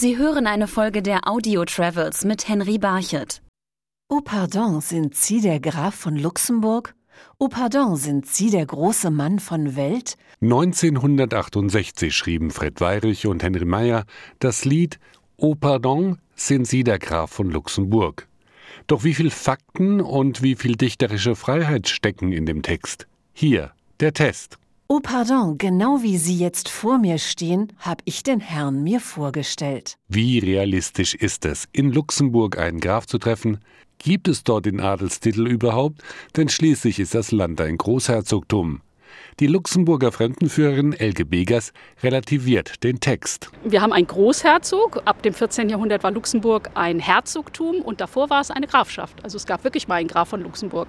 Sie hören eine Folge der Audio Travels mit Henry Barchet. Oh pardon, sind Sie der Graf von Luxemburg? Oh pardon, sind Sie der große Mann von Welt? 1968 schrieben Fred Weyrich und Henry Meyer das Lied Oh pardon, sind Sie der Graf von Luxemburg. Doch wie viel Fakten und wie viel dichterische Freiheit stecken in dem Text? Hier der Test. Oh pardon, genau wie Sie jetzt vor mir stehen, hab ich den Herrn mir vorgestellt. Wie realistisch ist es, in Luxemburg einen Graf zu treffen? Gibt es dort den Adelstitel überhaupt? Denn schließlich ist das Land ein Großherzogtum. Die Luxemburger Fremdenführerin Elke Begers relativiert den Text. Wir haben einen Großherzog. Ab dem 14. Jahrhundert war Luxemburg ein Herzogtum und davor war es eine Grafschaft. Also es gab wirklich mal einen Graf von Luxemburg.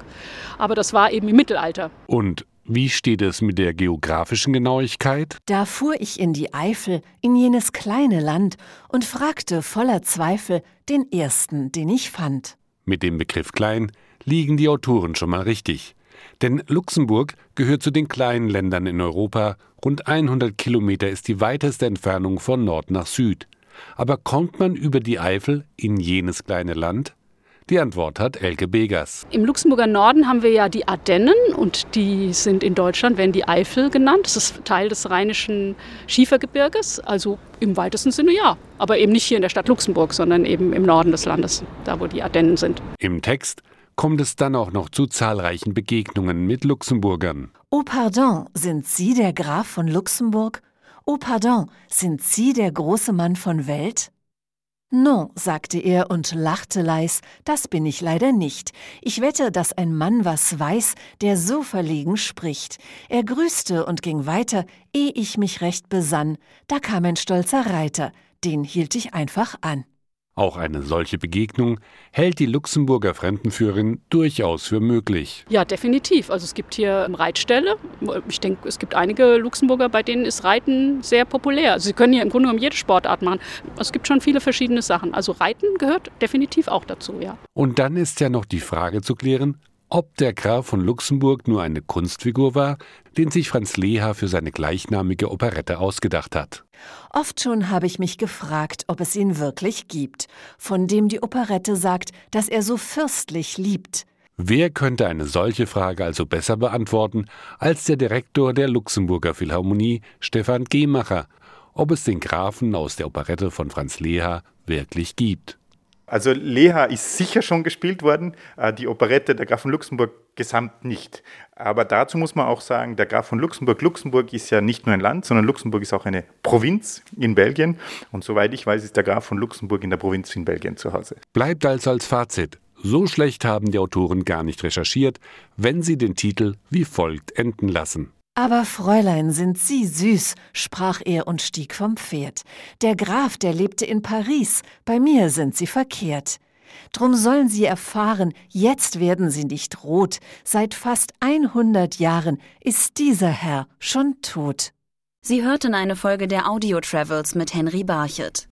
Aber das war eben im Mittelalter. Und wie steht es mit der geografischen Genauigkeit? Da fuhr ich in die Eifel, in jenes kleine Land, und fragte voller Zweifel den ersten, den ich fand. Mit dem Begriff klein liegen die Autoren schon mal richtig. Denn Luxemburg gehört zu den kleinen Ländern in Europa. Rund 100 Kilometer ist die weiteste Entfernung von Nord nach Süd. Aber kommt man über die Eifel in jenes kleine Land? Die Antwort hat Elke Begers. Im Luxemburger Norden haben wir ja die Ardennen und die sind in Deutschland, werden die Eifel genannt. Das ist Teil des rheinischen Schiefergebirges, also im weitesten Sinne ja. Aber eben nicht hier in der Stadt Luxemburg, sondern eben im Norden des Landes, da wo die Ardennen sind. Im Text kommt es dann auch noch zu zahlreichen Begegnungen mit Luxemburgern. Oh pardon, sind Sie der Graf von Luxemburg? Oh pardon, sind Sie der große Mann von Welt? Non, sagte er und lachte leis, das bin ich leider nicht. Ich wette, dass ein Mann was weiß, der so verlegen spricht. Er grüßte und ging weiter, ehe ich mich recht besann. Da kam ein stolzer Reiter, den hielt ich einfach an. Auch eine solche Begegnung hält die Luxemburger Fremdenführerin durchaus für möglich. Ja, definitiv. Also es gibt hier Reitställe. Ich denke, es gibt einige Luxemburger, bei denen ist Reiten sehr populär. Also sie können hier im Grunde genommen jede Sportart machen. Es gibt schon viele verschiedene Sachen. Also Reiten gehört definitiv auch dazu, ja. Und dann ist ja noch die Frage zu klären, ob der Graf von Luxemburg nur eine Kunstfigur war, den sich Franz Leha für seine gleichnamige Operette ausgedacht hat. Oft schon habe ich mich gefragt, ob es ihn wirklich gibt, von dem die Operette sagt, dass er so fürstlich liebt. Wer könnte eine solche Frage also besser beantworten als der Direktor der Luxemburger Philharmonie, Stefan Gehmacher, ob es den Grafen aus der Operette von Franz Leha wirklich gibt? Also Leha ist sicher schon gespielt worden, äh, die Operette der Graf von Luxemburg gesamt nicht. Aber dazu muss man auch sagen, der Graf von Luxemburg, Luxemburg ist ja nicht nur ein Land, sondern Luxemburg ist auch eine Provinz in Belgien. Und soweit ich weiß, ist der Graf von Luxemburg in der Provinz in Belgien zu Hause. Bleibt also als Fazit. So schlecht haben die Autoren gar nicht recherchiert, wenn sie den Titel wie folgt enden lassen. Aber Fräulein, sind Sie süß, sprach er und stieg vom Pferd. Der Graf, der lebte in Paris, bei mir sind Sie verkehrt. Drum sollen Sie erfahren, jetzt werden Sie nicht rot, seit fast 100 Jahren ist dieser Herr schon tot. Sie hörten eine Folge der Audio Travels mit Henry Barchet.